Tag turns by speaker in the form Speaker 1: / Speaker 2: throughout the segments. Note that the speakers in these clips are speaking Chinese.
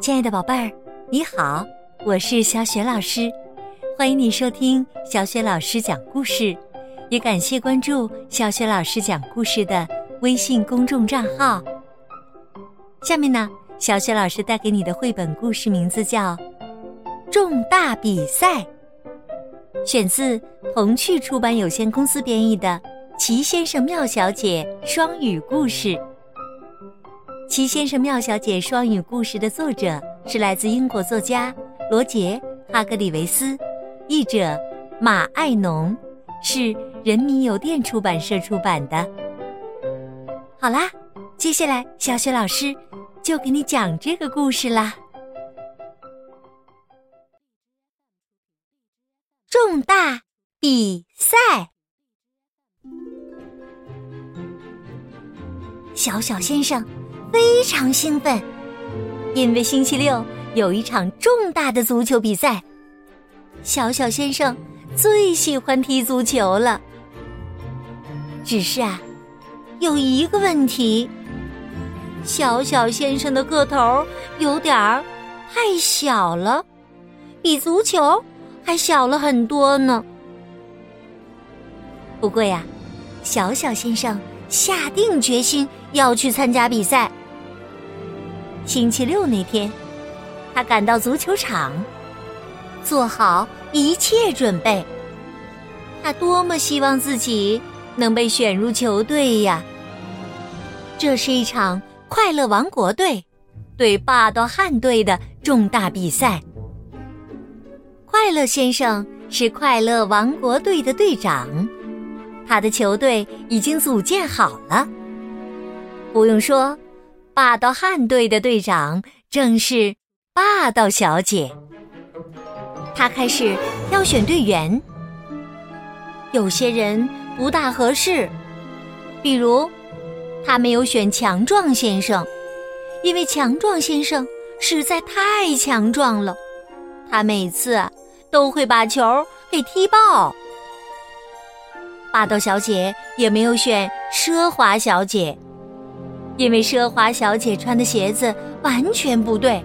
Speaker 1: 亲爱的宝贝儿，你好，我是小雪老师，欢迎你收听小雪老师讲故事，也感谢关注小雪老师讲故事的微信公众账号。下面呢，小雪老师带给你的绘本故事名字叫《重大比赛》，选自童趣出版有限公司编译的《齐先生妙小姐》双语故事。《齐先生妙小姐》双语故事的作者是来自英国作家罗杰·哈格里维斯，译者马爱农，是人民邮电出版社出版的。好啦，接下来小雪老师就给你讲这个故事啦。重大比赛，小小先生。非常兴奋，因为星期六有一场重大的足球比赛。小小先生最喜欢踢足球了。只是啊，有一个问题：小小先生的个头有点儿太小了，比足球还小了很多呢。不过呀，小小先生下定决心要去参加比赛。星期六那天，他赶到足球场，做好一切准备。他多么希望自己能被选入球队呀！这是一场快乐王国队对霸道汉队的重大比赛。快乐先生是快乐王国队的队长，他的球队已经组建好了。不用说。霸道汉队的队长正是霸道小姐。她开始挑选队员，有些人不大合适，比如她没有选强壮先生，因为强壮先生实在太强壮了，他每次都会把球给踢爆。霸道小姐也没有选奢华小姐。因为奢华小姐穿的鞋子完全不对，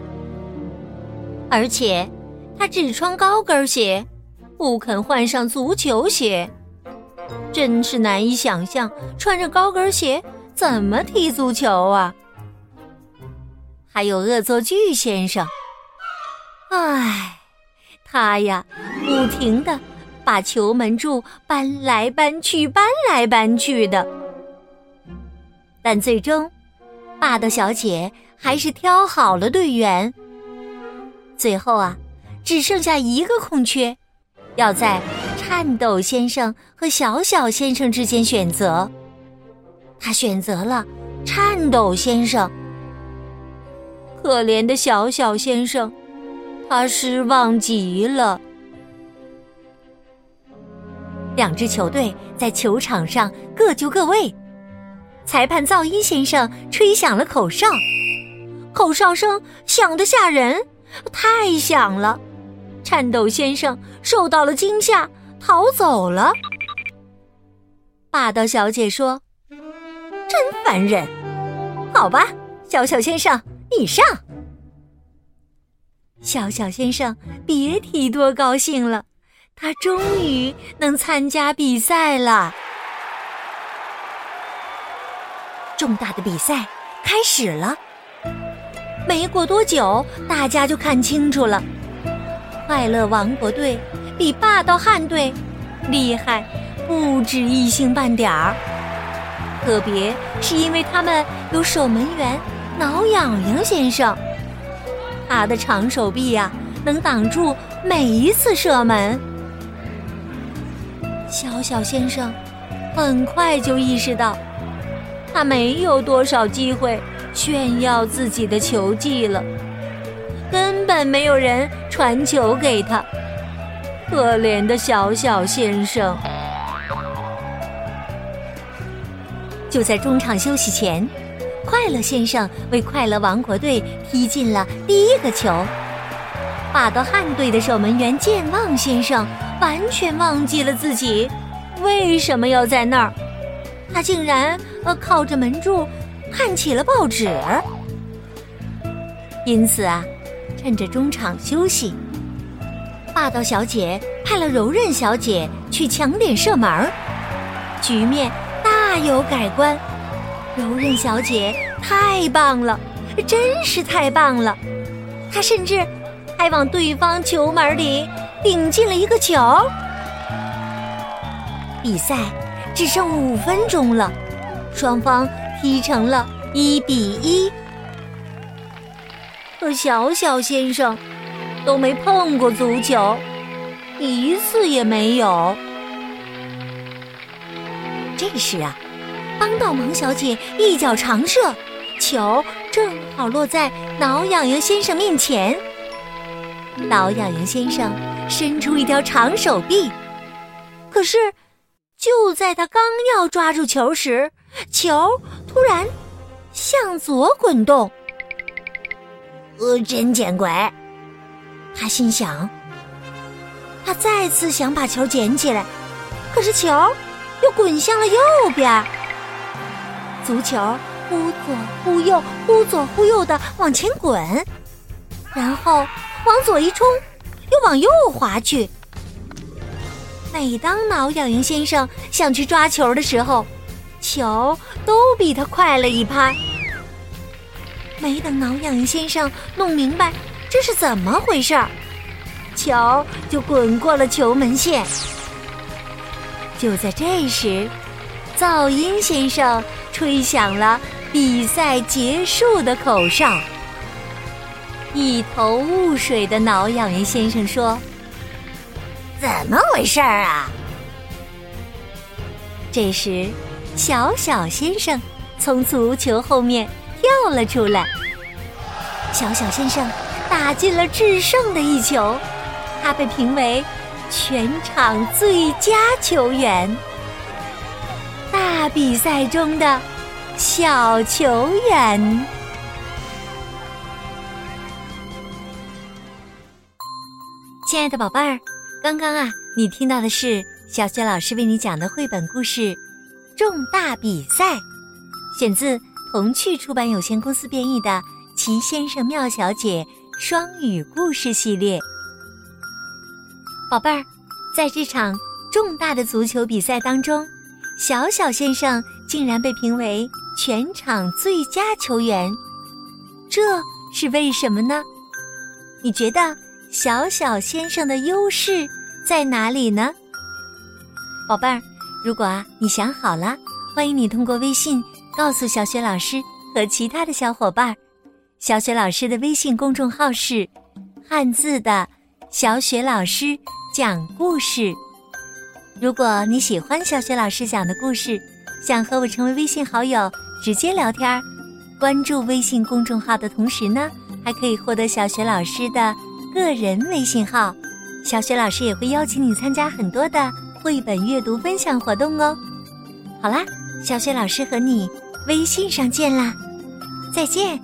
Speaker 1: 而且她只穿高跟鞋，不肯换上足球鞋，真是难以想象穿着高跟鞋怎么踢足球啊！还有恶作剧先生，唉，他呀，不停的把球门柱搬来搬去，搬来搬去的，但最终。霸道小姐还是挑好了队员。最后啊，只剩下一个空缺，要在颤抖先生和小小先生之间选择。他选择了颤抖先生。可怜的小小先生，他失望极了。两支球队在球场上各就各位。裁判噪音先生吹响了口哨，口哨声响得吓人，太响了。颤抖先生受到了惊吓，逃走了。霸道小姐说：“真烦人。”好吧，小小先生，你上。小小先生别提多高兴了，他终于能参加比赛了。重大的比赛开始了，没过多久，大家就看清楚了，快乐王国队比霸道汉队厉害不止一星半点儿。特别是因为他们有守门员挠痒痒先生，他的长手臂呀，能挡住每一次射门。小小先生很快就意识到。他没有多少机会炫耀自己的球技了，根本没有人传球给他。可怜的小小先生！就在中场休息前，快乐先生为快乐王国队踢进了第一个球。霸道汉队的守门员健忘先生完全忘记了自己为什么要在那儿。他竟然呃靠着门柱看起了报纸，因此啊，趁着中场休息，霸道小姐派了柔韧小姐去抢点射门，局面大有改观。柔韧小姐太棒了，真是太棒了！她甚至还往对方球门里顶进了一个球。比赛只剩五分钟了，双方踢成了一比一。可小小先生都没碰过足球，一次也没有。这时啊，帮到忙小姐一脚长射，球正好落在挠痒痒先生面前。挠痒痒先生伸出一条长手臂，可是。就在他刚要抓住球时，球突然向左滚动。呃，真见鬼！他心想。他再次想把球捡起来，可是球又滚向了右边。足球忽左忽右，忽左忽右的往前滚，然后往左一冲，又往右滑去。每当挠痒痒先生想去抓球的时候，球都比他快了一拍。没等挠痒痒先生弄明白这是怎么回事儿，球就滚过了球门线。就在这时，噪音先生吹响了比赛结束的口哨。一头雾水的挠痒痒先生说。怎么回事儿啊？这时，小小先生从足球后面跳了出来。小小先生打进了制胜的一球，他被评为全场最佳球员，大比赛中的小球员。亲爱的宝贝儿。刚刚啊，你听到的是小雪老师为你讲的绘本故事《重大比赛》，选自童趣出版有限公司编译的《奇先生妙小姐》双语故事系列。宝贝儿，在这场重大的足球比赛当中，小小先生竟然被评为全场最佳球员，这是为什么呢？你觉得？小小先生的优势在哪里呢？宝贝儿，如果啊你想好了，欢迎你通过微信告诉小雪老师和其他的小伙伴。小雪老师的微信公众号是“汉字的小雪老师讲故事”。如果你喜欢小雪老师讲的故事，想和我成为微信好友直接聊天，关注微信公众号的同时呢，还可以获得小雪老师的。个人微信号，小雪老师也会邀请你参加很多的绘本阅读分享活动哦。好啦，小雪老师和你微信上见啦，再见。